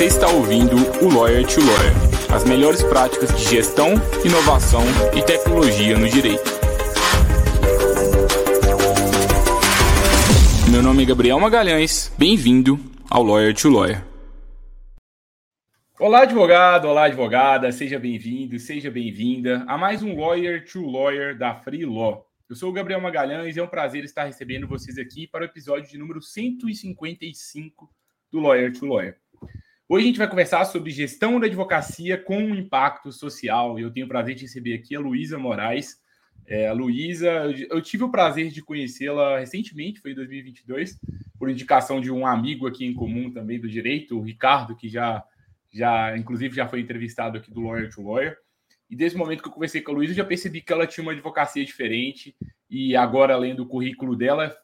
Você está ouvindo o Lawyer to Lawyer as melhores práticas de gestão, inovação e tecnologia no direito. Meu nome é Gabriel Magalhães, bem-vindo ao Lawyer to Lawyer. Olá, advogado, olá, advogada, seja bem-vindo, seja bem-vinda a mais um Lawyer to Lawyer da Free Law. Eu sou o Gabriel Magalhães e é um prazer estar recebendo vocês aqui para o episódio de número 155 do Lawyer to Lawyer. Hoje a gente vai conversar sobre gestão da advocacia com impacto social. Eu tenho o prazer de receber aqui a Luísa Moraes. É, a Luísa, eu tive o prazer de conhecê-la recentemente, foi em 2022, por indicação de um amigo aqui em comum também do direito, o Ricardo, que já, já inclusive, já foi entrevistado aqui do Lawyer to Lawyer. E desde o momento que eu conversei com a Luísa, eu já percebi que ela tinha uma advocacia diferente. E agora, além do currículo dela,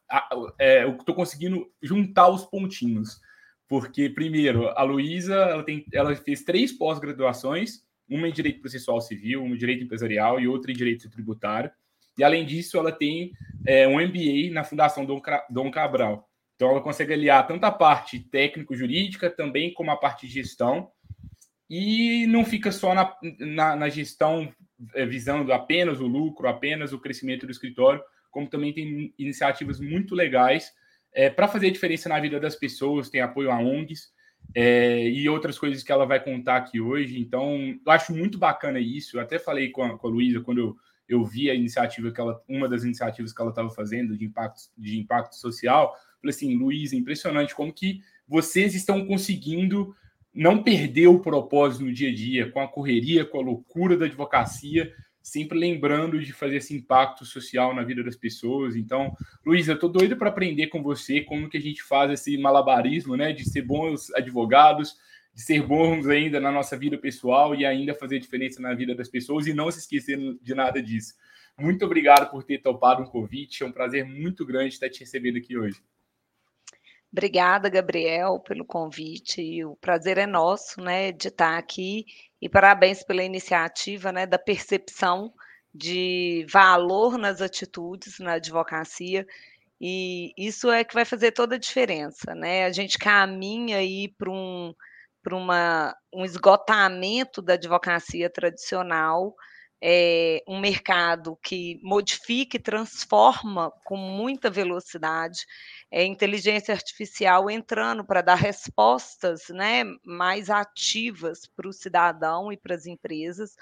é, eu estou conseguindo juntar os pontinhos. Porque, primeiro, a Luísa ela, ela fez três pós-graduações: uma em Direito Processual Civil, uma em Direito Empresarial e outra em Direito Tributário. E, além disso, ela tem é, um MBA na Fundação Dom, Dom Cabral. Então, ela consegue aliar tanto a parte técnico-jurídica também como a parte de gestão e não fica só na, na, na gestão é, visando apenas o lucro, apenas o crescimento do escritório, como também tem iniciativas muito legais é, para fazer a diferença na vida das pessoas, tem apoio a ONGs é, e outras coisas que ela vai contar aqui hoje. Então, eu acho muito bacana isso. Eu até falei com a, com a Luísa quando eu, eu vi a iniciativa que ela, uma das iniciativas que ela estava fazendo de impacto, de impacto social. Falei assim, Luísa, impressionante como que vocês estão conseguindo não perder o propósito no dia a dia, com a correria, com a loucura da advocacia, sempre lembrando de fazer esse impacto social na vida das pessoas. Então, Luiz, eu estou doido para aprender com você como que a gente faz esse malabarismo, né, de ser bons advogados, de ser bons ainda na nossa vida pessoal e ainda fazer diferença na vida das pessoas e não se esquecer de nada disso. Muito obrigado por ter topado um convite, é um prazer muito grande estar te recebendo aqui hoje. Obrigada, Gabriel, pelo convite. O prazer é nosso, né, de estar aqui e parabéns pela iniciativa, né, da percepção de valor nas atitudes na advocacia. E isso é que vai fazer toda a diferença, né? A gente caminha aí para um uma, um esgotamento da advocacia tradicional, é, um mercado que modifica e transforma com muita velocidade, é, inteligência artificial entrando para dar respostas né, mais ativas para o cidadão e para as empresas.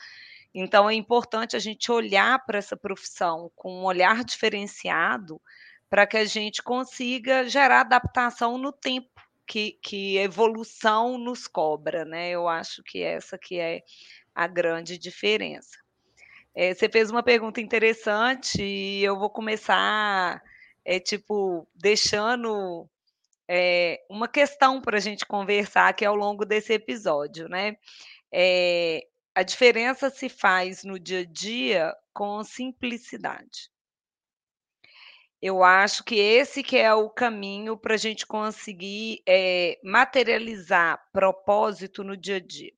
Então, é importante a gente olhar para essa profissão com um olhar diferenciado para que a gente consiga gerar adaptação no tempo que, que evolução nos cobra, né? Eu acho que essa que é a grande diferença. É, você fez uma pergunta interessante e eu vou começar, é, tipo, deixando é, uma questão para a gente conversar aqui ao longo desse episódio, né? É, a diferença se faz no dia a dia com simplicidade. Eu acho que esse que é o caminho para a gente conseguir é, materializar propósito no dia a dia.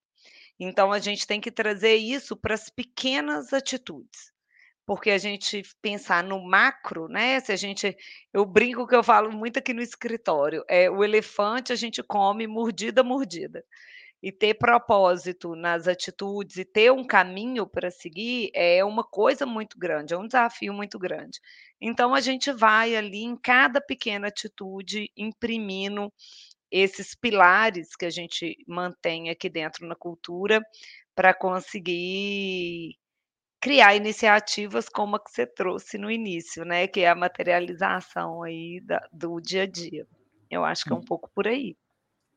Então a gente tem que trazer isso para as pequenas atitudes. Porque a gente pensar no macro, né? Se a gente, eu brinco que eu falo muito aqui no escritório, é o elefante a gente come mordida mordida. E ter propósito nas atitudes e ter um caminho para seguir é uma coisa muito grande, é um desafio muito grande. Então a gente vai ali em cada pequena atitude imprimindo esses pilares que a gente mantém aqui dentro na cultura para conseguir criar iniciativas como a que você trouxe no início, né? Que é a materialização aí da, do dia a dia. Eu acho que é um pouco por aí.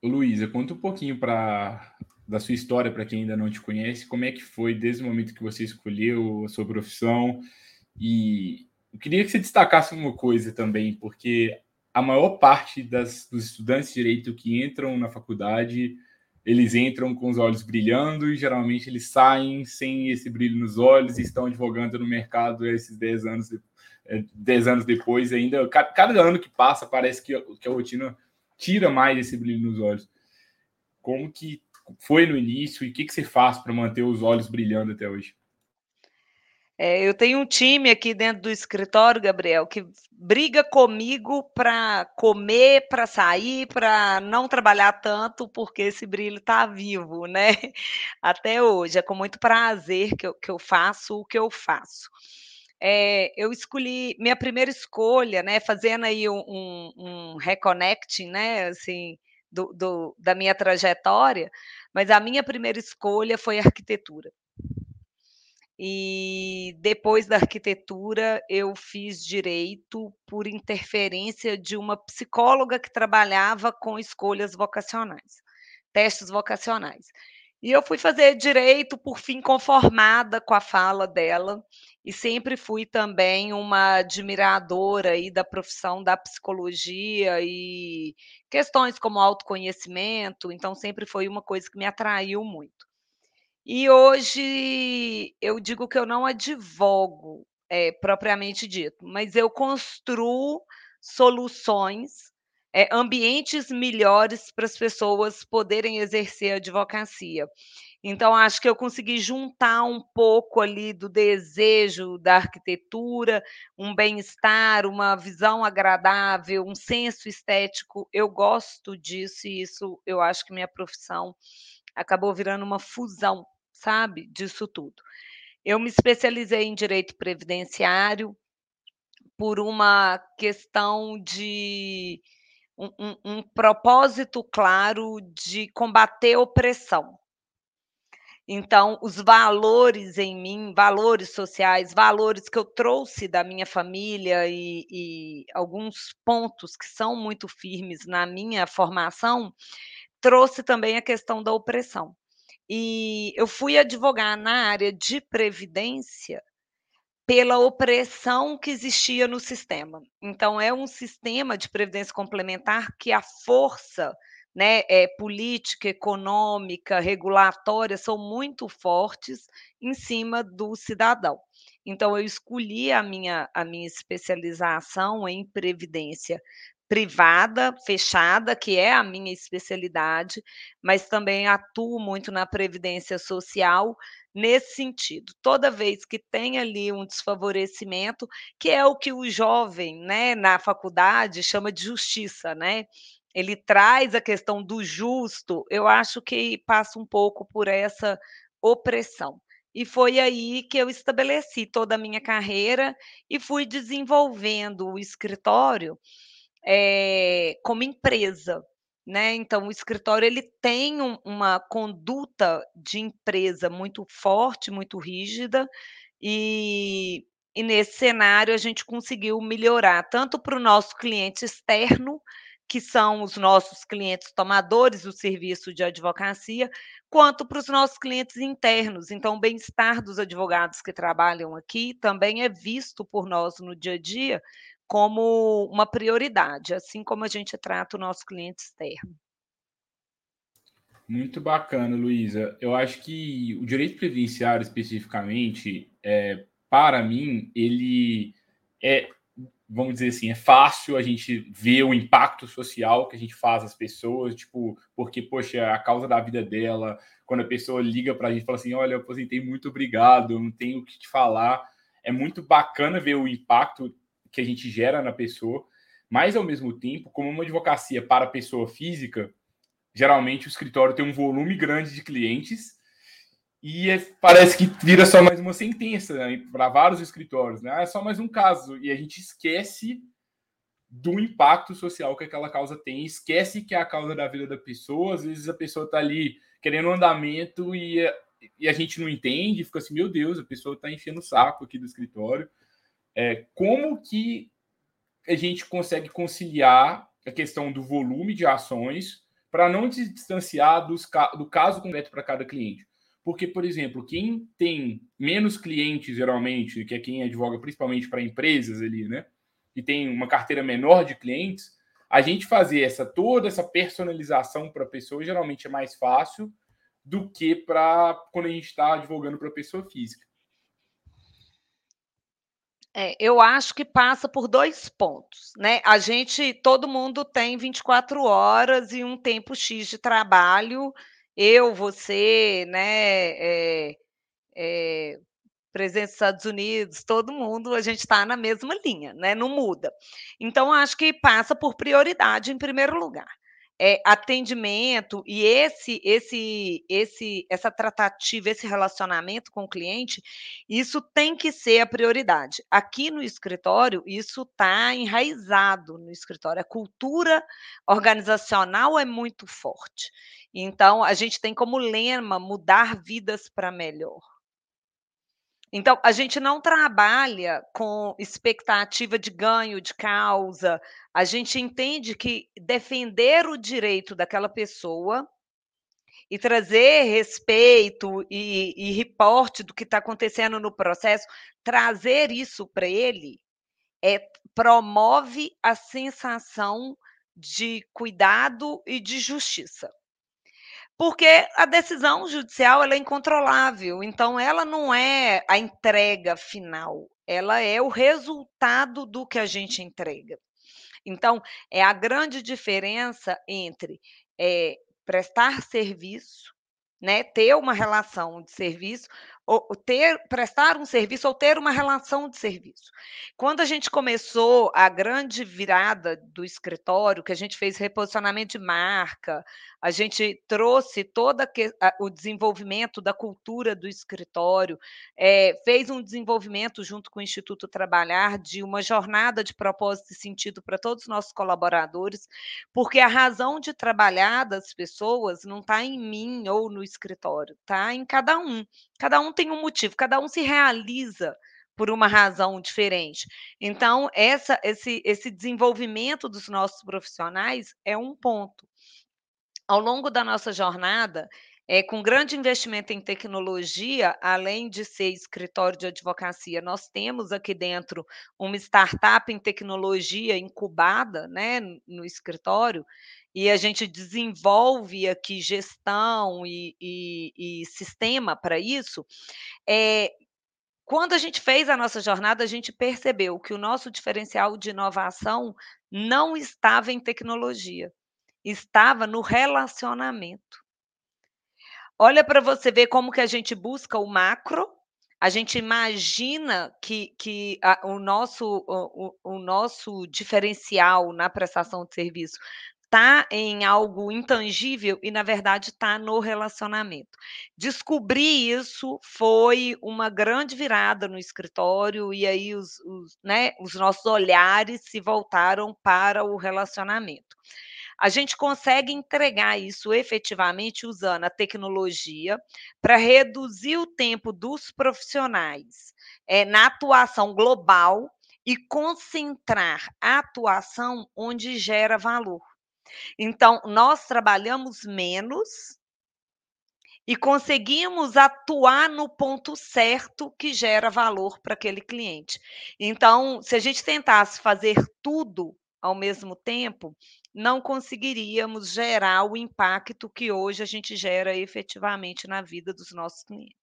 Luísa, conta um pouquinho para da sua história para quem ainda não te conhece, como é que foi desde o momento que você escolheu a sua profissão e eu queria que você destacasse uma coisa também, porque a maior parte das, dos estudantes de direito que entram na faculdade, eles entram com os olhos brilhando e geralmente eles saem sem esse brilho nos olhos e estão advogando no mercado esses 10 anos, 10 é, anos depois ainda. Cada ano que passa parece que, que a rotina tira mais esse brilho nos olhos. Como que foi no início e o que, que você faz para manter os olhos brilhando até hoje? É, eu tenho um time aqui dentro do escritório, Gabriel, que briga comigo para comer, para sair, para não trabalhar tanto, porque esse brilho está vivo, né? Até hoje. É com muito prazer que eu, que eu faço o que eu faço. É, eu escolhi minha primeira escolha, né? Fazendo aí um, um, um reconnecting, né? Assim, do, do, da minha trajetória, mas a minha primeira escolha foi arquitetura. E depois da arquitetura, eu fiz direito por interferência de uma psicóloga que trabalhava com escolhas vocacionais, testes vocacionais. E eu fui fazer direito, por fim, conformada com a fala dela, e sempre fui também uma admiradora aí da profissão da psicologia e questões como autoconhecimento, então sempre foi uma coisa que me atraiu muito. E hoje eu digo que eu não advogo, é, propriamente dito, mas eu construo soluções, é, ambientes melhores para as pessoas poderem exercer a advocacia. Então, acho que eu consegui juntar um pouco ali do desejo da arquitetura, um bem-estar, uma visão agradável, um senso estético. Eu gosto disso e isso eu acho que minha profissão acabou virando uma fusão sabe, disso tudo. Eu me especializei em direito previdenciário por uma questão de um, um, um propósito claro de combater opressão. Então, os valores em mim, valores sociais, valores que eu trouxe da minha família e, e, alguns pontos que são muito firmes na minha formação, trouxe também a questão da opressão. E eu fui advogar na área de previdência pela opressão que existia no sistema. Então, é um sistema de previdência complementar que a força né, é, política, econômica, regulatória são muito fortes em cima do cidadão. Então, eu escolhi a minha, a minha especialização em previdência privada, fechada, que é a minha especialidade, mas também atuo muito na previdência social nesse sentido. Toda vez que tem ali um desfavorecimento, que é o que o jovem, né, na faculdade chama de justiça, né? Ele traz a questão do justo, eu acho que passa um pouco por essa opressão. E foi aí que eu estabeleci toda a minha carreira e fui desenvolvendo o escritório é, como empresa. Né? Então, o escritório ele tem um, uma conduta de empresa muito forte, muito rígida, e, e nesse cenário a gente conseguiu melhorar tanto para o nosso cliente externo, que são os nossos clientes tomadores do serviço de advocacia, quanto para os nossos clientes internos. Então, o bem-estar dos advogados que trabalham aqui também é visto por nós no dia a dia como uma prioridade, assim como a gente trata o nosso cliente externo. Muito bacana, Luísa. Eu acho que o direito previdenciário, especificamente, é, para mim, ele é, vamos dizer assim, é fácil a gente ver o impacto social que a gente faz às pessoas, tipo, porque, poxa, a causa da vida dela, quando a pessoa liga para a gente e fala assim: olha, eu aposentei, muito obrigado, não tenho o que te falar. É muito bacana ver o impacto que a gente gera na pessoa, mas ao mesmo tempo, como uma advocacia para pessoa física, geralmente o escritório tem um volume grande de clientes e é, parece que vira só mais uma sentença né, para vários escritórios, né? É só mais um caso e a gente esquece do impacto social que aquela causa tem, esquece que é a causa da vida da pessoa. Às vezes a pessoa está ali querendo um andamento e, e a gente não entende, fica assim, meu Deus, a pessoa está enchendo o saco aqui do escritório. É, como que a gente consegue conciliar a questão do volume de ações para não se distanciar dos, do caso concreto para cada cliente? Porque, por exemplo, quem tem menos clientes, geralmente, que é quem advoga principalmente para empresas ali, né? E tem uma carteira menor de clientes, a gente fazer essa toda essa personalização para a pessoa geralmente é mais fácil do que para quando a gente está advogando para pessoa física. É, eu acho que passa por dois pontos, né? A gente, todo mundo tem 24 horas e um tempo X de trabalho. Eu, você, né? É, é, presidente dos Estados Unidos, todo mundo, a gente está na mesma linha, né? Não muda. Então, acho que passa por prioridade em primeiro lugar é, atendimento e esse, esse, esse, essa tratativa, esse relacionamento com o cliente, isso tem que ser a prioridade. Aqui no escritório, isso está enraizado no escritório. A cultura organizacional é muito forte. Então, a gente tem como lema mudar vidas para melhor. Então, a gente não trabalha com expectativa de ganho de causa, a gente entende que defender o direito daquela pessoa e trazer respeito e, e reporte do que está acontecendo no processo, trazer isso para ele, é, promove a sensação de cuidado e de justiça porque a decisão judicial ela é incontrolável, então ela não é a entrega final, ela é o resultado do que a gente entrega. Então, é a grande diferença entre é, prestar serviço, né, ter uma relação de serviço ter, prestar um serviço ou ter uma relação de serviço. Quando a gente começou a grande virada do escritório, que a gente fez reposicionamento de marca, a gente trouxe todo o desenvolvimento da cultura do escritório, é, fez um desenvolvimento junto com o Instituto Trabalhar de uma jornada de propósito e sentido para todos os nossos colaboradores, porque a razão de trabalhar das pessoas não está em mim ou no escritório, está em cada um. Cada um tem um motivo, cada um se realiza por uma razão diferente. Então, essa, esse, esse desenvolvimento dos nossos profissionais é um ponto. Ao longo da nossa jornada, é, com grande investimento em tecnologia, além de ser escritório de advocacia, nós temos aqui dentro uma startup em tecnologia incubada né, no escritório, e a gente desenvolve aqui gestão e, e, e sistema para isso, é, quando a gente fez a nossa jornada, a gente percebeu que o nosso diferencial de inovação não estava em tecnologia, estava no relacionamento. Olha para você ver como que a gente busca o macro, a gente imagina que, que a, o, nosso, o, o nosso diferencial na prestação de serviço está em algo intangível e, na verdade, está no relacionamento. Descobrir isso foi uma grande virada no escritório, e aí os, os, né, os nossos olhares se voltaram para o relacionamento. A gente consegue entregar isso efetivamente usando a tecnologia para reduzir o tempo dos profissionais é, na atuação global e concentrar a atuação onde gera valor. Então, nós trabalhamos menos e conseguimos atuar no ponto certo que gera valor para aquele cliente. Então, se a gente tentasse fazer tudo ao mesmo tempo, não conseguiríamos gerar o impacto que hoje a gente gera efetivamente na vida dos nossos clientes.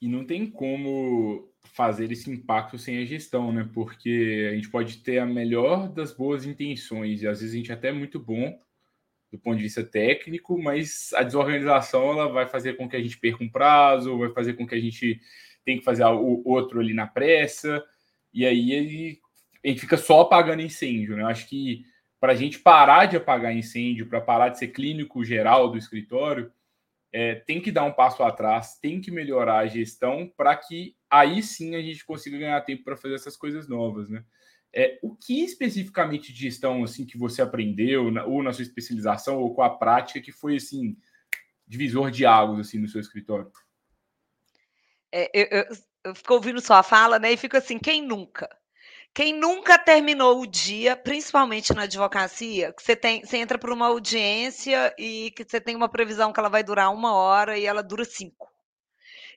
E não tem como fazer esse impacto sem a gestão, né? Porque a gente pode ter a melhor das boas intenções, e às vezes a gente é até muito bom do ponto de vista técnico, mas a desorganização ela vai fazer com que a gente perca um prazo, vai fazer com que a gente tenha que fazer o outro ali na pressa, e aí a gente fica só apagando incêndio, né? Acho que para a gente parar de apagar incêndio, para parar de ser clínico geral do escritório, é, tem que dar um passo atrás, tem que melhorar a gestão para que aí sim a gente consiga ganhar tempo para fazer essas coisas novas, né? É, o que especificamente de gestão assim que você aprendeu, na, ou na sua especialização, ou com a prática, que foi assim divisor de águas assim no seu escritório? É, eu, eu, eu fico ouvindo sua fala, né? E fico assim, quem nunca? Quem nunca terminou o dia, principalmente na advocacia, que você tem, você entra para uma audiência e que você tem uma previsão que ela vai durar uma hora e ela dura cinco.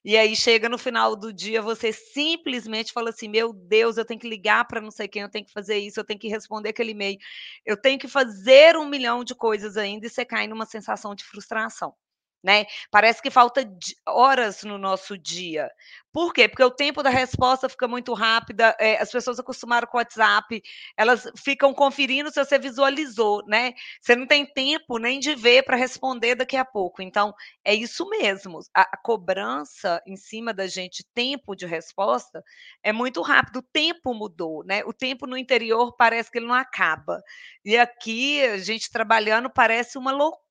E aí chega no final do dia, você simplesmente fala assim: meu Deus, eu tenho que ligar para não sei quem, eu tenho que fazer isso, eu tenho que responder aquele e-mail, eu tenho que fazer um milhão de coisas ainda, e você cai numa sensação de frustração. Né? Parece que falta horas no nosso dia. Por quê? Porque o tempo da resposta fica muito rápida, é, as pessoas acostumaram com o WhatsApp, elas ficam conferindo se você visualizou, né? Você não tem tempo nem de ver para responder daqui a pouco. Então, é isso mesmo. A, a, cobrança em cima da gente, tempo de resposta, é muito rápido. O tempo mudou, né? O tempo no interior parece que ele não acaba. E aqui, a gente trabalhando parece uma loucura,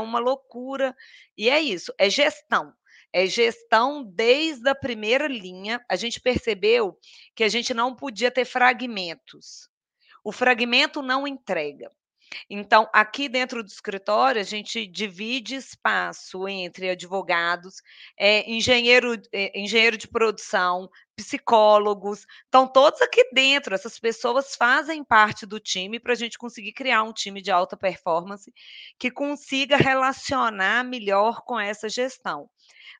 uma loucura. E é isso, é gestão é gestão desde a primeira linha. A gente percebeu que a gente não podia ter fragmentos. O fragmento não entrega. Então, aqui dentro do escritório, a gente divide espaço entre advogados, é, engenheiro, é, engenheiro de produção, psicólogos, estão todos aqui dentro. Essas pessoas fazem parte do time para a gente conseguir criar um time de alta performance que consiga relacionar melhor com essa gestão.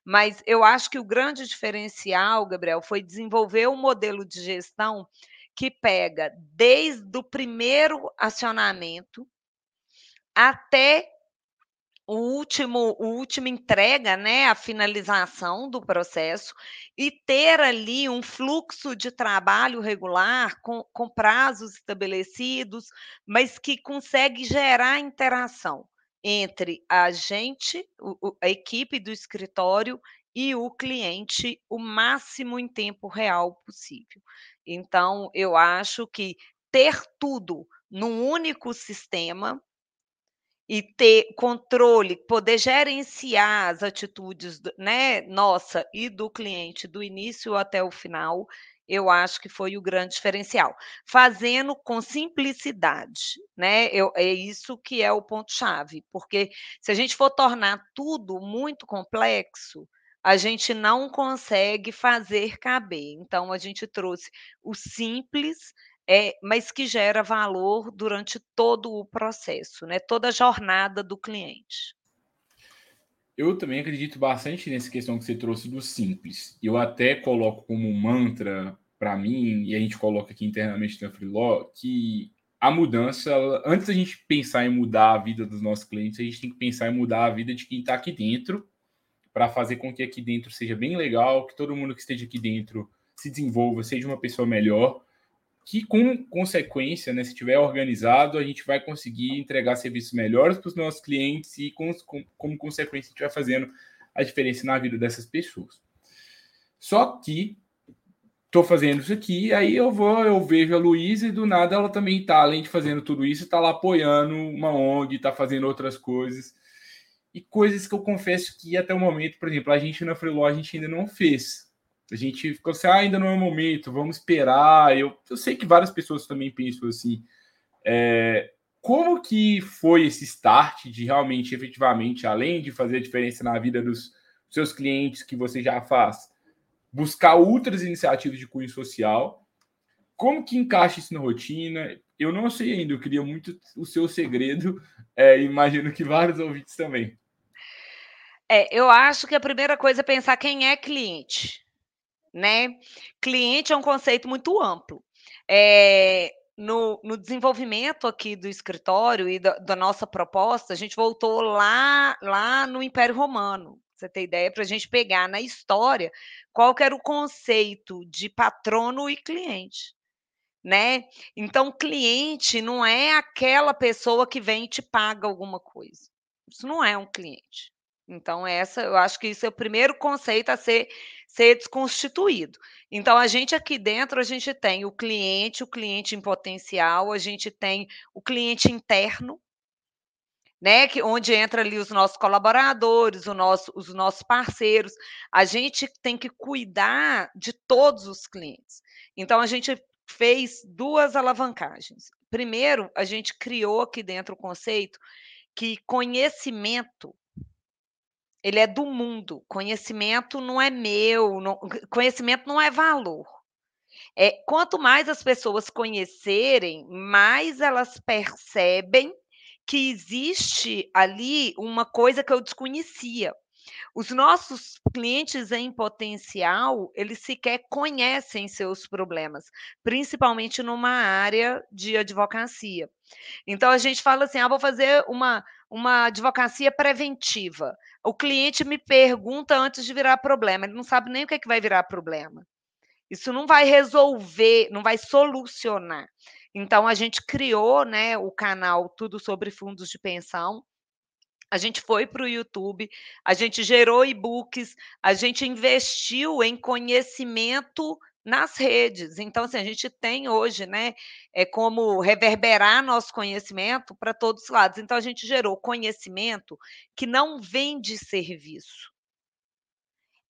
Mas eu acho que o grande diferencial, Gabriel, foi desenvolver um modelo de gestão que pega desde o primeiro acionamento até o último, o último entrega, né, a finalização do processo e ter ali um fluxo de trabalho regular com, com prazos estabelecidos, mas que consegue gerar interação entre a gente, a equipe do escritório e o cliente o máximo em tempo real possível. Então, eu acho que ter tudo num único sistema e ter controle, poder gerenciar as atitudes, né, nossa e do cliente do início até o final, eu acho que foi o grande diferencial. Fazendo com simplicidade, né? Eu, é isso que é o ponto-chave, porque se a gente for tornar tudo muito complexo, a gente não consegue fazer caber. Então, a gente trouxe o simples, é, mas que gera valor durante todo o processo, né? toda a jornada do cliente. Eu também acredito bastante nessa questão que você trouxe do simples. Eu até coloco como mantra para mim, e a gente coloca aqui internamente na Freeló, que a mudança, antes da gente pensar em mudar a vida dos nossos clientes, a gente tem que pensar em mudar a vida de quem está aqui dentro, para fazer com que aqui dentro seja bem legal, que todo mundo que esteja aqui dentro se desenvolva, seja uma pessoa melhor, que com consequência, né, se estiver organizado, a gente vai conseguir entregar serviços melhores para os nossos clientes e com, com, como consequência a gente vai fazendo a diferença na vida dessas pessoas. Só que estou fazendo isso aqui, aí eu vou, eu vejo a Luísa e do nada ela também está, além de fazendo tudo isso, está lá apoiando uma ONG, está fazendo outras coisas. E coisas que eu confesso que até o momento, por exemplo, a gente na Freeló a gente ainda não fez. A gente ficou assim, ah, ainda não é o momento, vamos esperar. Eu, eu sei que várias pessoas também pensam assim. É, como que foi esse start de realmente, efetivamente, além de fazer a diferença na vida dos seus clientes que você já faz, buscar outras iniciativas de cunho social. Como que encaixa isso na rotina? Eu não sei ainda, eu queria muito o seu segredo, é, imagino que vários ouvintes também. É, eu acho que a primeira coisa é pensar quem é cliente, né? Cliente é um conceito muito amplo. É, no, no, desenvolvimento aqui do escritório e da, da, nossa proposta, a gente voltou lá, lá no Império Romano, você ter ideia, para a gente pegar na história qual era o conceito de patrono e cliente. Né? Então, cliente não é aquela pessoa que vem e te paga alguma coisa. Isso não é um cliente. Então, essa, eu acho que isso é o primeiro conceito a ser, ser desconstituído. Então, a gente aqui dentro, a gente tem o cliente, o cliente em potencial, a gente tem o cliente interno, né? Que, onde entra ali os nossos colaboradores, nosso, os nossos parceiros. A gente tem que cuidar de todos os clientes. Então, a gente fez duas alavancagens. Primeiro, a gente criou aqui dentro o conceito que conhecimento ele é do mundo. Conhecimento não é meu, não, conhecimento não é valor. É, quanto mais as pessoas conhecerem, mais elas percebem que existe ali uma coisa que eu desconhecia. Os nossos clientes em potencial, eles sequer conhecem seus problemas, principalmente numa área de advocacia. Então a gente fala assim: ah, vou fazer uma, uma advocacia preventiva. O cliente me pergunta antes de virar problema, ele não sabe nem o que, é que vai virar problema. Isso não vai resolver, não vai solucionar. Então, a gente criou né, o canal Tudo sobre Fundos de Pensão. A gente foi para o YouTube, a gente gerou e-books, a gente investiu em conhecimento nas redes. Então, assim, a gente tem hoje, né, é como reverberar nosso conhecimento para todos os lados. Então, a gente gerou conhecimento que não vende serviço.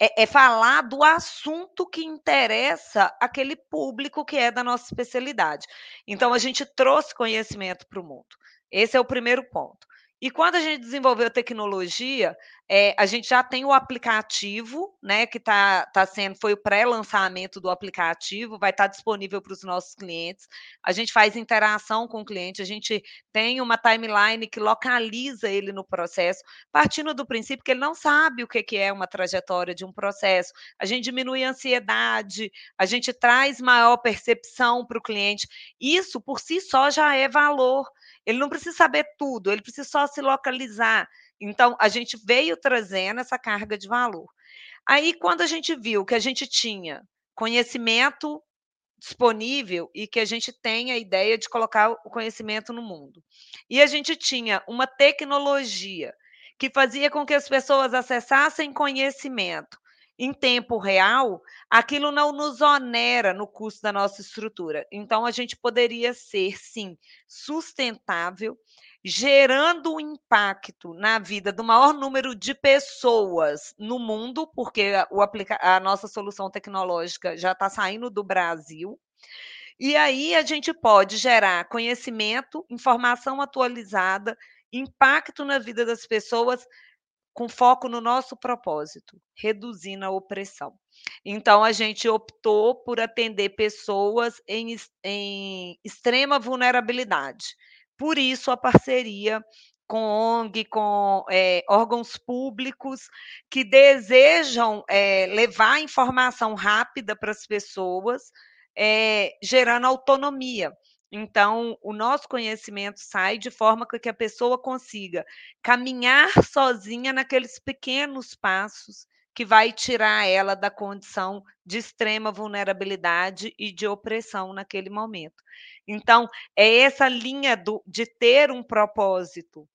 É, é falar do assunto que interessa aquele público que é da nossa especialidade. Então, a gente trouxe conhecimento para o mundo. Esse é o primeiro ponto. E quando a gente desenvolveu tecnologia, é, a gente já tem o aplicativo, né? Que está tá sendo, foi o pré-lançamento do aplicativo, vai estar tá disponível para os nossos clientes. A gente faz interação com o cliente, a gente tem uma timeline que localiza ele no processo, partindo do princípio que ele não sabe o que, que é uma trajetória de um processo. A gente diminui a ansiedade, a gente traz maior percepção para o cliente. Isso por si só já é valor. Ele não precisa saber tudo, ele precisa só se localizar. Então, a gente veio trazendo essa carga de valor. Aí, quando a gente viu que a gente tinha conhecimento disponível e que a gente tem a ideia de colocar o conhecimento no mundo, e a gente tinha uma tecnologia que fazia com que as pessoas acessassem conhecimento em tempo real, aquilo não nos onera no custo da nossa estrutura. Então, a gente poderia ser, sim, sustentável, gerando um impacto na vida do maior número de pessoas no mundo, porque o a nossa solução tecnológica já está saindo do Brasil. E aí a gente pode gerar conhecimento, informação atualizada, impacto na vida das pessoas com foco no nosso propósito, reduzindo a opressão. Então, a gente optou por atender pessoas em, em extrema vulnerabilidade. Por isso, a parceria com ONG, com é, órgãos públicos que desejam é, levar informação rápida para as pessoas, é, gerando autonomia. Então, o nosso conhecimento sai de forma que a pessoa consiga caminhar sozinha naqueles pequenos passos que vai tirar ela da condição de extrema vulnerabilidade e de opressão naquele momento. Então, é essa linha do, de ter um propósito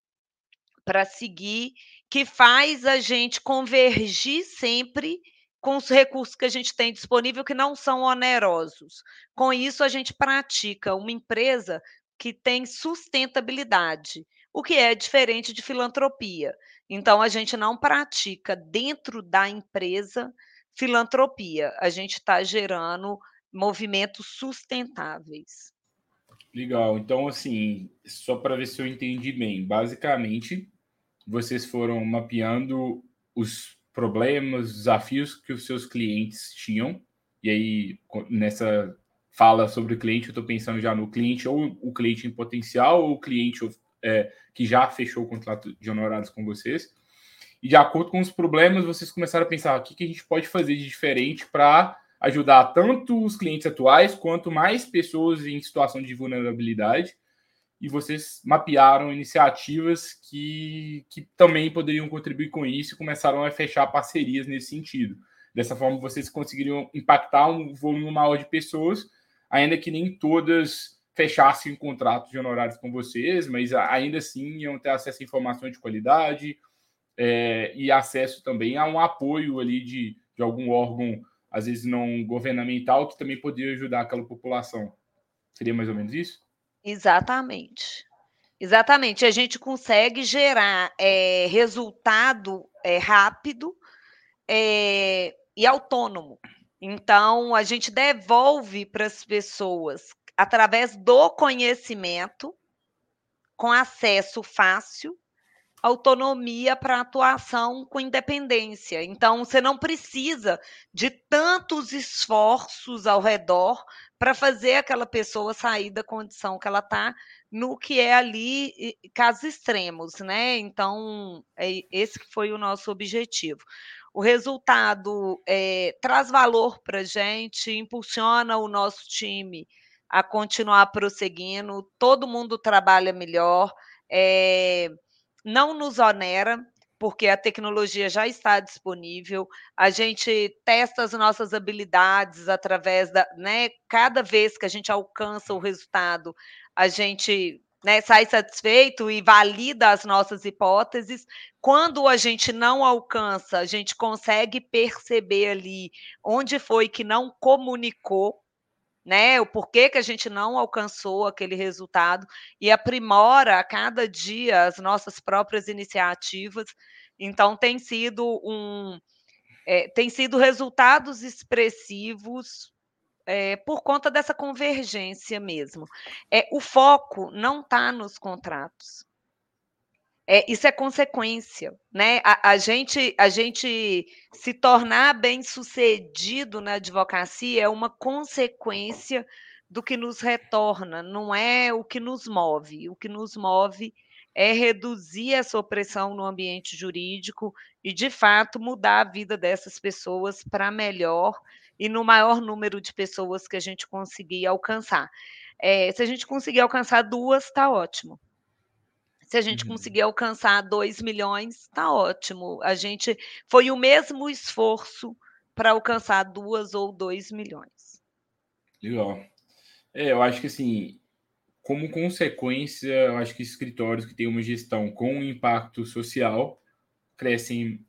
para seguir que faz a gente convergir sempre com os recursos que a gente tem disponível que não são onerosos. Com isso, a gente pratica uma empresa que tem sustentabilidade, o que é diferente de filantropia. Então, a gente não pratica dentro da empresa filantropia, a gente está gerando movimentos sustentáveis. Legal. Então, assim, só para ver se eu entendi bem, basicamente, vocês foram mapeando os problemas, desafios que os seus clientes tinham. E aí, nessa fala sobre o cliente, eu estou pensando já no cliente, ou o cliente em potencial, ou o cliente é, que já fechou o contrato de honorários com vocês. E de acordo com os problemas, vocês começaram a pensar o que, que a gente pode fazer de diferente para ajudar tanto os clientes atuais quanto mais pessoas em situação de vulnerabilidade e vocês mapearam iniciativas que, que também poderiam contribuir com isso e começaram a fechar parcerias nesse sentido. Dessa forma, vocês conseguiriam impactar um volume maior de pessoas, ainda que nem todas fechassem contratos de honorários com vocês, mas ainda assim iam ter acesso a informações de qualidade é, e acesso também a um apoio ali de, de algum órgão, às vezes não governamental, que também poderia ajudar aquela população. Seria mais ou menos isso? Exatamente. Exatamente. A gente consegue gerar é, resultado é, rápido é, e autônomo. Então, a gente devolve para as pessoas, através do conhecimento, com acesso fácil, autonomia para atuação com independência. Então, você não precisa de tantos esforços ao redor para fazer aquela pessoa sair da condição que ela está no que é ali casos extremos, né? Então, é, esse foi o nosso objetivo. O resultado é, traz valor para a gente, impulsiona o nosso time a continuar prosseguindo, todo mundo trabalha melhor, é, não nos onera, porque a tecnologia já está disponível, a gente testa as nossas habilidades através da, né, cada vez que a gente alcança o resultado, a gente né, sai satisfeito e valida as nossas hipóteses. Quando a gente não alcança, a gente consegue perceber ali onde foi que não comunicou, né, o porquê que a gente não alcançou aquele resultado e aprimora a cada dia as nossas próprias iniciativas. Então tem sido um é, tem sido resultados expressivos é, por conta dessa convergência mesmo. É, o foco não está nos contratos. É, isso é consequência, né? A, a, gente, a gente se tornar bem sucedido na advocacia é uma consequência do que nos retorna, não é o que nos move. O que nos move é reduzir essa opressão no ambiente jurídico e, de fato, mudar a vida dessas pessoas para melhor e no maior número de pessoas que a gente conseguir alcançar. É, se a gente conseguir alcançar duas, está ótimo. Se a gente uhum. conseguir alcançar 2 milhões, está ótimo. A gente foi o mesmo esforço para alcançar duas ou 2 milhões. Legal. É, eu acho que assim, como consequência, eu acho que escritórios que têm uma gestão com impacto social crescem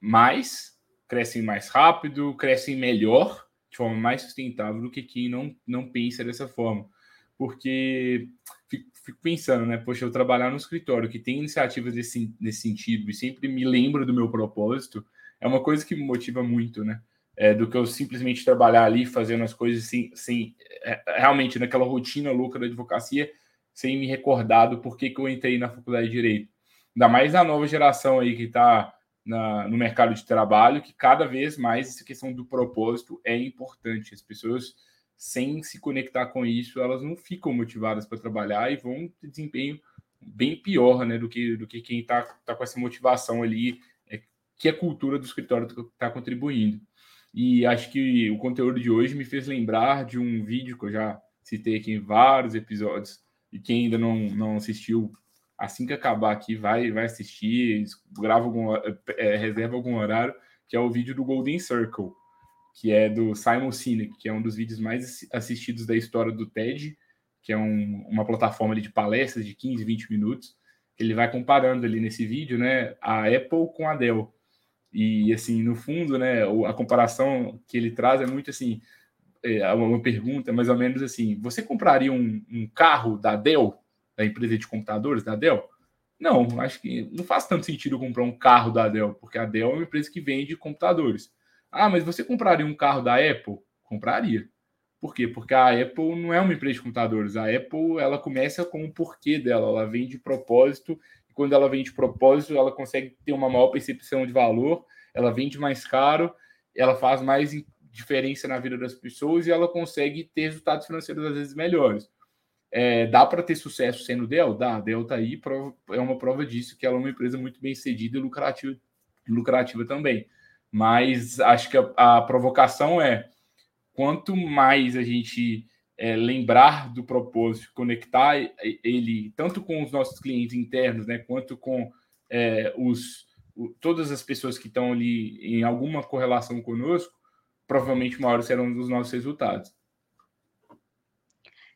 mais crescem mais rápido, crescem melhor, de forma mais sustentável do que quem não, não pensa dessa forma. Porque fico, fico pensando, né? Poxa, eu trabalhar no escritório que tem iniciativas desse, desse sentido e sempre me lembro do meu propósito, é uma coisa que me motiva muito, né? É, do que eu simplesmente trabalhar ali fazendo as coisas sem, sem é, realmente naquela rotina louca da advocacia, sem me recordar do porquê que eu entrei na faculdade de Direito. Ainda mais na nova geração aí que está no mercado de trabalho, que cada vez mais essa questão do propósito é importante. As pessoas, sem se conectar com isso, elas não ficam motivadas para trabalhar e vão ter desempenho bem pior né, do, que, do que quem está tá com essa motivação ali, é, que a cultura do escritório está contribuindo. E acho que o conteúdo de hoje me fez lembrar de um vídeo que eu já citei aqui em vários episódios, e quem ainda não, não assistiu, assim que acabar aqui, vai, vai assistir, grava algum, é, reserva algum horário, que é o vídeo do Golden Circle, que é do Simon Sinek, que é um dos vídeos mais assistidos da história do TED, que é um, uma plataforma de palestras de 15, 20 minutos. Ele vai comparando ali nesse vídeo, né, a Apple com a Dell. E assim, no fundo, né, a comparação que ele traz é muito assim, é uma pergunta mais ou menos assim: você compraria um, um carro da Dell da empresa de computadores, da Dell? Não, acho que não faz tanto sentido comprar um carro da Dell, porque a Dell é uma empresa que vende computadores. Ah, mas você compraria um carro da Apple? Compraria. Por quê? Porque a Apple não é uma empresa de computadores. A Apple, ela começa com o porquê dela. Ela vende propósito. E quando ela vende propósito, ela consegue ter uma maior percepção de valor. Ela vende mais caro. Ela faz mais diferença na vida das pessoas e ela consegue ter resultados financeiros às vezes melhores. É, dá para ter sucesso sendo Dell? Dá. A Dell está aí, é uma prova disso, que ela é uma empresa muito bem cedida e lucrativa, lucrativa também. Mas acho que a, a provocação é quanto mais a gente é, lembrar do propósito, conectar ele tanto com os nossos clientes internos, né, quanto com é, os, todas as pessoas que estão ali em alguma correlação conosco, provavelmente maiores serão os nossos resultados.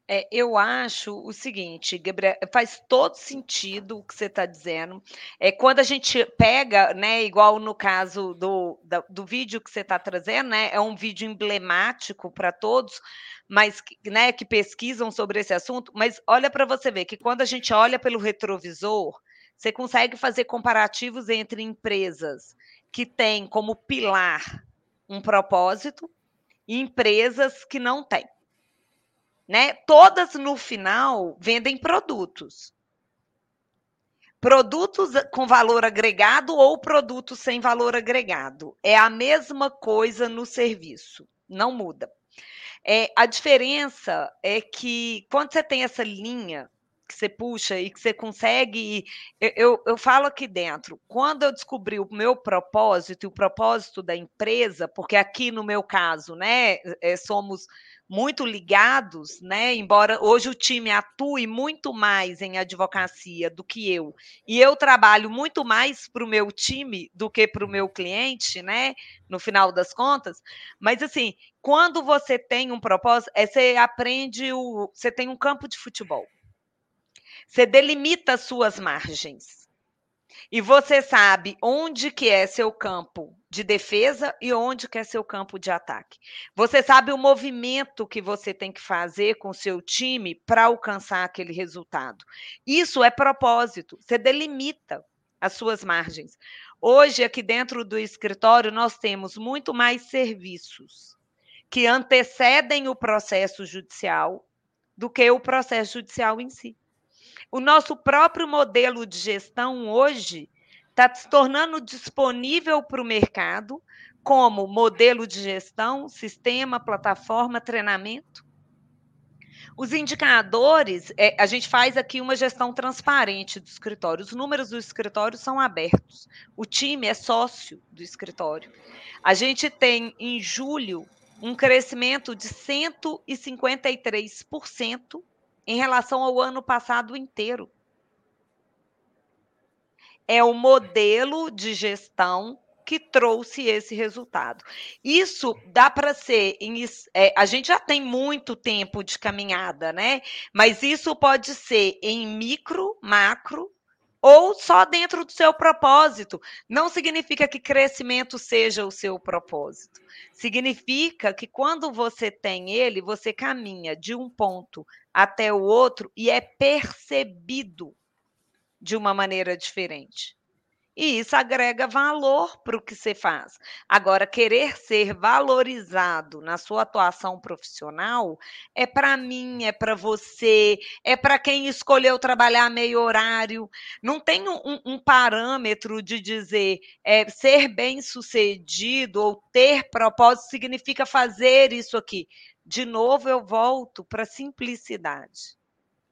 É, eu acho o seguinte, Gabriel, faz todo sentido o que você está dizendo. É, quando a gente pega, né, igual no caso do, do, do vídeo que você está trazendo, né, é um vídeo emblemático para todos, mas né, que pesquisam sobre esse assunto, mas olha para você ver que quando a gente olha pelo retrovisor, você consegue fazer comparativos entre empresas que têm como pilar um propósito e empresas que não têm né? Todas no final vendem produtos. Produtos com valor agregado ou produtos sem valor agregado. É a mesma coisa no serviço, não muda. É, a diferença é que quando você tem essa linha que você puxa e que você consegue. Eu, eu, eu, falo aqui dentro, quando eu descobri o meu propósito e o propósito da empresa, porque aqui no meu caso, né, é, somos muito ligados, né? Embora hoje o time atue muito mais em advocacia do que eu, e eu trabalho muito mais para o meu time do que para o meu cliente, né? No final das contas, mas assim, quando você tem um propósito, é, você aprende o, você tem um campo de futebol, você delimita as suas margens. E você sabe onde que é seu campo de defesa e onde que é seu campo de ataque. Você sabe o movimento que você tem que fazer com seu time para alcançar aquele resultado. Isso é propósito. Você delimita as suas margens. Hoje, aqui dentro do escritório, nós temos muito mais serviços que antecedem o processo judicial do que o processo judicial em si. O nosso próprio modelo de gestão hoje está se tornando disponível para o mercado como modelo de gestão, sistema, plataforma, treinamento. Os indicadores, é, a gente faz aqui uma gestão transparente do escritório. Os números do escritório são abertos. O time é sócio do escritório. A gente tem, em julho, um crescimento de 153% em relação ao ano passado inteiro. É o modelo de gestão que trouxe esse resultado. Isso dá para ser. Em, é, a gente já tem muito tempo de caminhada, né? Mas isso pode ser em micro, macro ou só dentro do seu propósito. Não significa que crescimento seja o seu propósito. Significa que quando você tem ele, você caminha de um ponto até o outro e é percebido de uma maneira diferente. E isso agrega valor para o que você faz. Agora, querer ser valorizado na sua atuação profissional é para mim, é para você, é para quem escolheu trabalhar meio horário. Não tem um, um parâmetro de dizer é, ser bem sucedido ou ter propósito significa fazer isso aqui. De novo, eu volto para a simplicidade.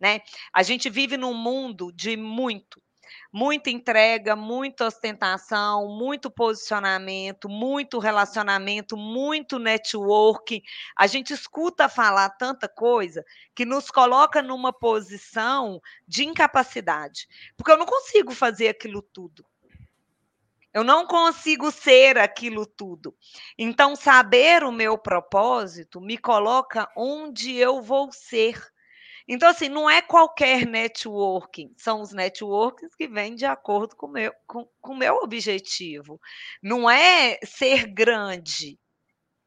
Né? A gente vive num mundo de muito, muita entrega, muita ostentação, muito posicionamento, muito relacionamento, muito network. A gente escuta falar tanta coisa que nos coloca numa posição de incapacidade, porque eu não consigo fazer aquilo tudo. Eu não consigo ser aquilo tudo. Então, saber o meu propósito me coloca onde eu vou ser então, assim, não é qualquer networking, são os networkings que vêm de acordo com meu, o com, meu objetivo. Não é ser grande,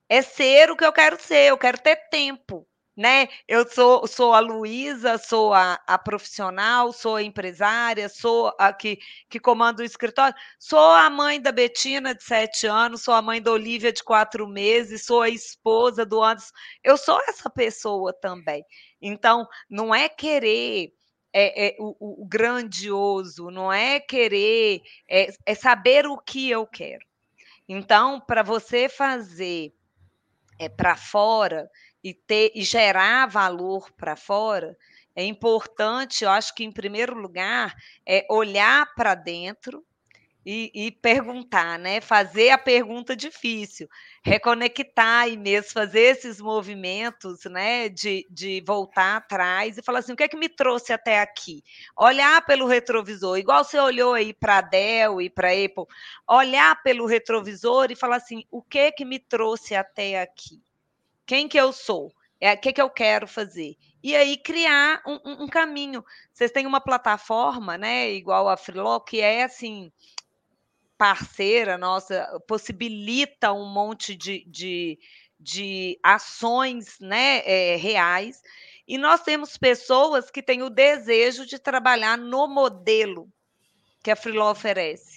é ser o que eu quero ser, eu quero ter tempo. Né? Eu sou, sou a Luísa, sou a, a, profissional, sou a empresária, sou a que, que comanda o escritório, sou a mãe da Betina, de sete anos, sou a mãe da Olivia, de quatro meses, sou a esposa do Anderson. Eu sou essa pessoa também. Então, não é querer é, é, o, o, grandioso, não é querer, é, é saber o que eu quero. Então, para você fazer é, para fora e, ter, e gerar valor para fora, é importante, eu acho que, em primeiro lugar, é olhar para dentro e, e, perguntar, né? Fazer a pergunta difícil, reconectar e mesmo fazer esses movimentos, né? De, de voltar atrás e falar assim: o que é que me trouxe até aqui? Olhar pelo retrovisor, igual você olhou aí para a Dell e para Apple, olhar pelo retrovisor e falar assim: o que é que me trouxe até aqui? Quem que eu sou? É, o que, que eu quero fazer? E aí criar um, um, um caminho. Vocês têm uma plataforma, né? Igual a Freeló, que é assim parceira nossa possibilita um monte de, de, de ações né, é, reais. E nós temos pessoas que têm o desejo de trabalhar no modelo que a Freeló oferece.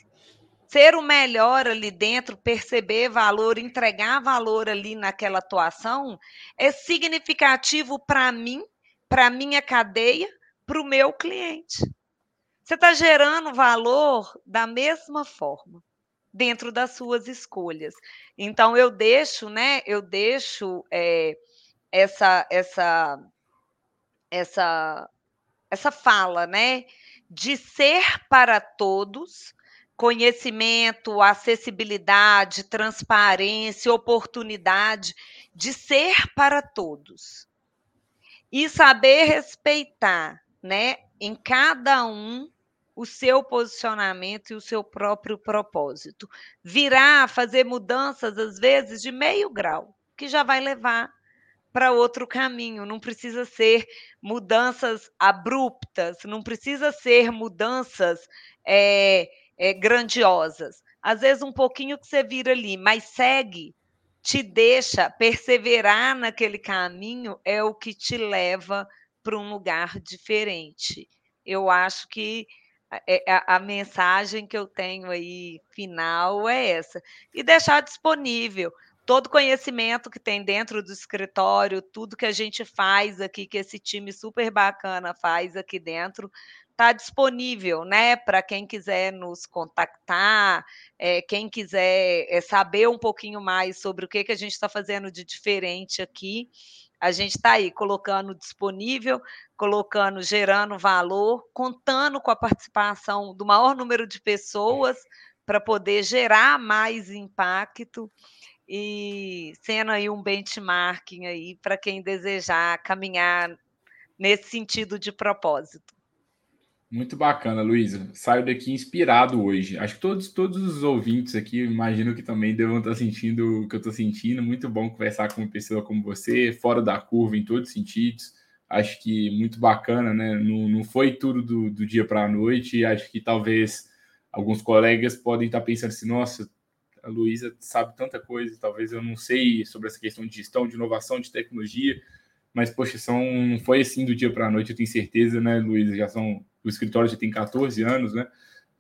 Ser o melhor ali dentro, perceber valor, entregar valor ali naquela atuação, é significativo para mim, para a minha cadeia, para o meu cliente. Você está gerando valor da mesma forma dentro das suas escolhas. Então eu deixo, né? Eu deixo é, essa essa essa essa fala, né? De ser para todos, conhecimento, acessibilidade, transparência, oportunidade, de ser para todos. E saber respeitar, né, em cada um o seu posicionamento e o seu próprio propósito. Virar, fazer mudanças, às vezes, de meio grau, que já vai levar para outro caminho. Não precisa ser mudanças abruptas, não precisa ser mudanças é, é, grandiosas. Às vezes, um pouquinho que você vira ali, mas segue, te deixa perseverar naquele caminho, é o que te leva para um lugar diferente. Eu acho que é, a, a, mensagem que eu tenho aí final é essa. E deixar disponível todo conhecimento que tem dentro do escritório, tudo que a gente faz aqui, que esse time super bacana faz aqui dentro, está disponível, né? Para quem quiser nos contactar, é, quem quiser é, saber um pouquinho mais sobre o que, que a gente está fazendo de diferente aqui. A gente está aí colocando disponível, colocando, gerando valor, contando com a participação do maior número de pessoas para poder gerar mais impacto e sendo aí um benchmarking aí para quem desejar caminhar nesse sentido de propósito. Muito bacana, Luísa. Saio daqui inspirado hoje. Acho que todos, todos os ouvintes aqui, imagino que também devam estar sentindo o que eu estou sentindo. Muito bom conversar com uma pessoa como você, fora da curva em todos os sentidos. Acho que muito bacana, né? Não, não foi tudo do, do dia para a noite. Acho que talvez alguns colegas podem estar pensando assim: nossa, a Luísa sabe tanta coisa, talvez eu não sei sobre essa questão de gestão, de inovação, de tecnologia. Mas, poxa, são, não foi assim do dia para a noite, eu tenho certeza, né, Luísa? Já são o escritório já tem 14 anos, né?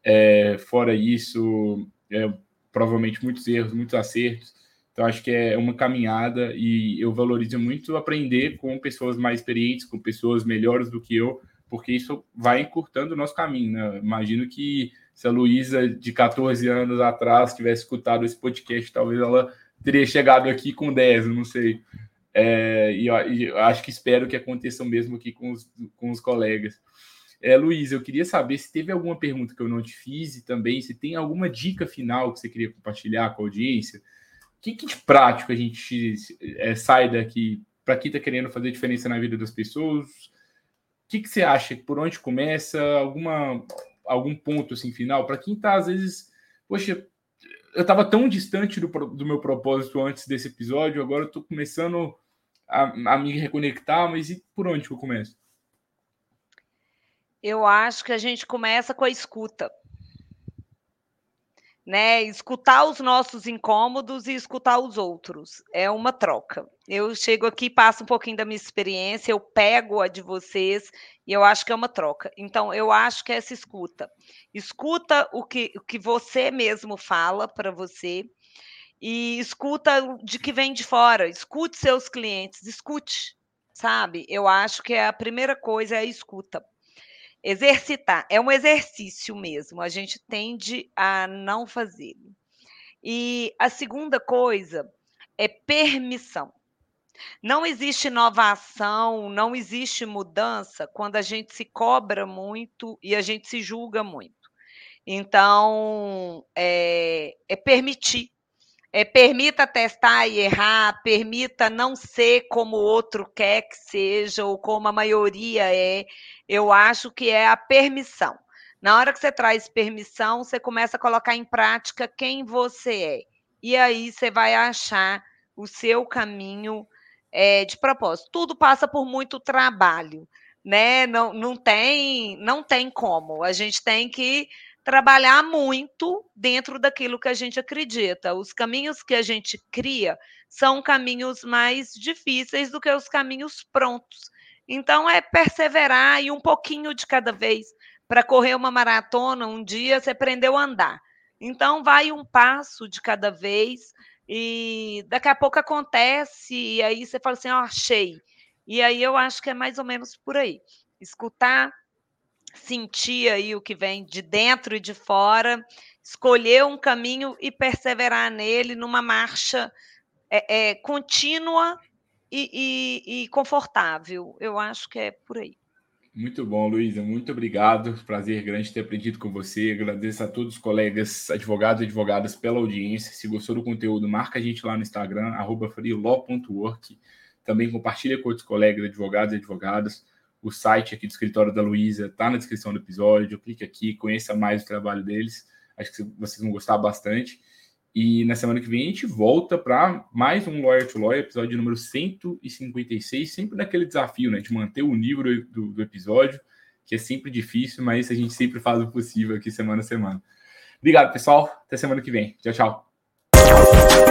É, fora isso, é, provavelmente muitos erros, muitos acertos. Então, acho que é uma caminhada e eu valorizo muito aprender com pessoas mais experientes, com pessoas melhores do que eu, porque isso vai encurtando o nosso caminho, né? Imagino que se a Luísa, de 14 anos atrás, tivesse escutado esse podcast, talvez ela teria chegado aqui com 10, não sei. É, e, e acho que espero que aconteça o mesmo aqui com os, com os colegas. É, Luiz, eu queria saber se teve alguma pergunta que eu não te fiz e também se tem alguma dica final que você queria compartilhar com a audiência. O que, que de prático a gente é, sai daqui para quem está querendo fazer diferença na vida das pessoas? O que, que você acha? Por onde começa? Alguma, algum ponto assim final? Para quem está, às vezes, poxa, eu estava tão distante do, do meu propósito antes desse episódio, agora eu estou começando a, a me reconectar, mas e por onde eu começo? Eu acho que a gente começa com a escuta. Né? Escutar os nossos incômodos e escutar os outros. É uma troca. Eu chego aqui, passo um pouquinho da minha experiência, eu pego a de vocês e eu acho que é uma troca. Então, eu acho que é essa escuta. Escuta o que, o que você mesmo fala para você e escuta de que vem de fora. Escute seus clientes, escute, sabe? Eu acho que é a primeira coisa é a escuta. Exercitar é um exercício mesmo, a gente tende a não fazer. E a segunda coisa é permissão. Não existe inovação, não existe mudança quando a gente se cobra muito e a gente se julga muito. Então, é, é permitir. É, permita testar e errar, permita não ser como o outro quer que seja, ou como a maioria é eu acho que é a permissão. Na hora que você traz permissão, você começa a colocar em prática quem você é. E aí você vai achar o seu caminho é, de propósito. Tudo passa por muito trabalho, né? Não, não, tem, não tem como. A gente tem que trabalhar muito dentro daquilo que a gente acredita. Os caminhos que a gente cria são caminhos mais difíceis do que os caminhos prontos. Então, é perseverar e um pouquinho de cada vez. Para correr uma maratona, um dia você aprendeu a andar. Então, vai um passo de cada vez e daqui a pouco acontece e aí você fala assim, ó, oh, achei. E aí eu acho que é mais ou menos por aí. Escutar, sentir aí o que vem de dentro e de fora, escolher um caminho e perseverar nele numa marcha é, é, contínua e, e, e confortável. Eu acho que é por aí. Muito bom, Luísa. Muito obrigado. Prazer grande ter aprendido com você. Agradeço a todos os colegas, advogados e advogadas pela audiência. Se gostou do conteúdo, marca a gente lá no Instagram, freelaw.work. Também compartilha com outros colegas, advogados e advogadas. O site aqui do escritório da Luísa está na descrição do episódio. Clique aqui, conheça mais o trabalho deles. Acho que vocês vão gostar bastante. E na semana que vem a gente volta para mais um Lawyer to Lawyer, episódio número 156, sempre naquele desafio, né, de manter o nível do, do episódio, que é sempre difícil, mas a gente sempre faz o possível aqui semana a semana. Obrigado, pessoal. Até semana que vem. Tchau, tchau.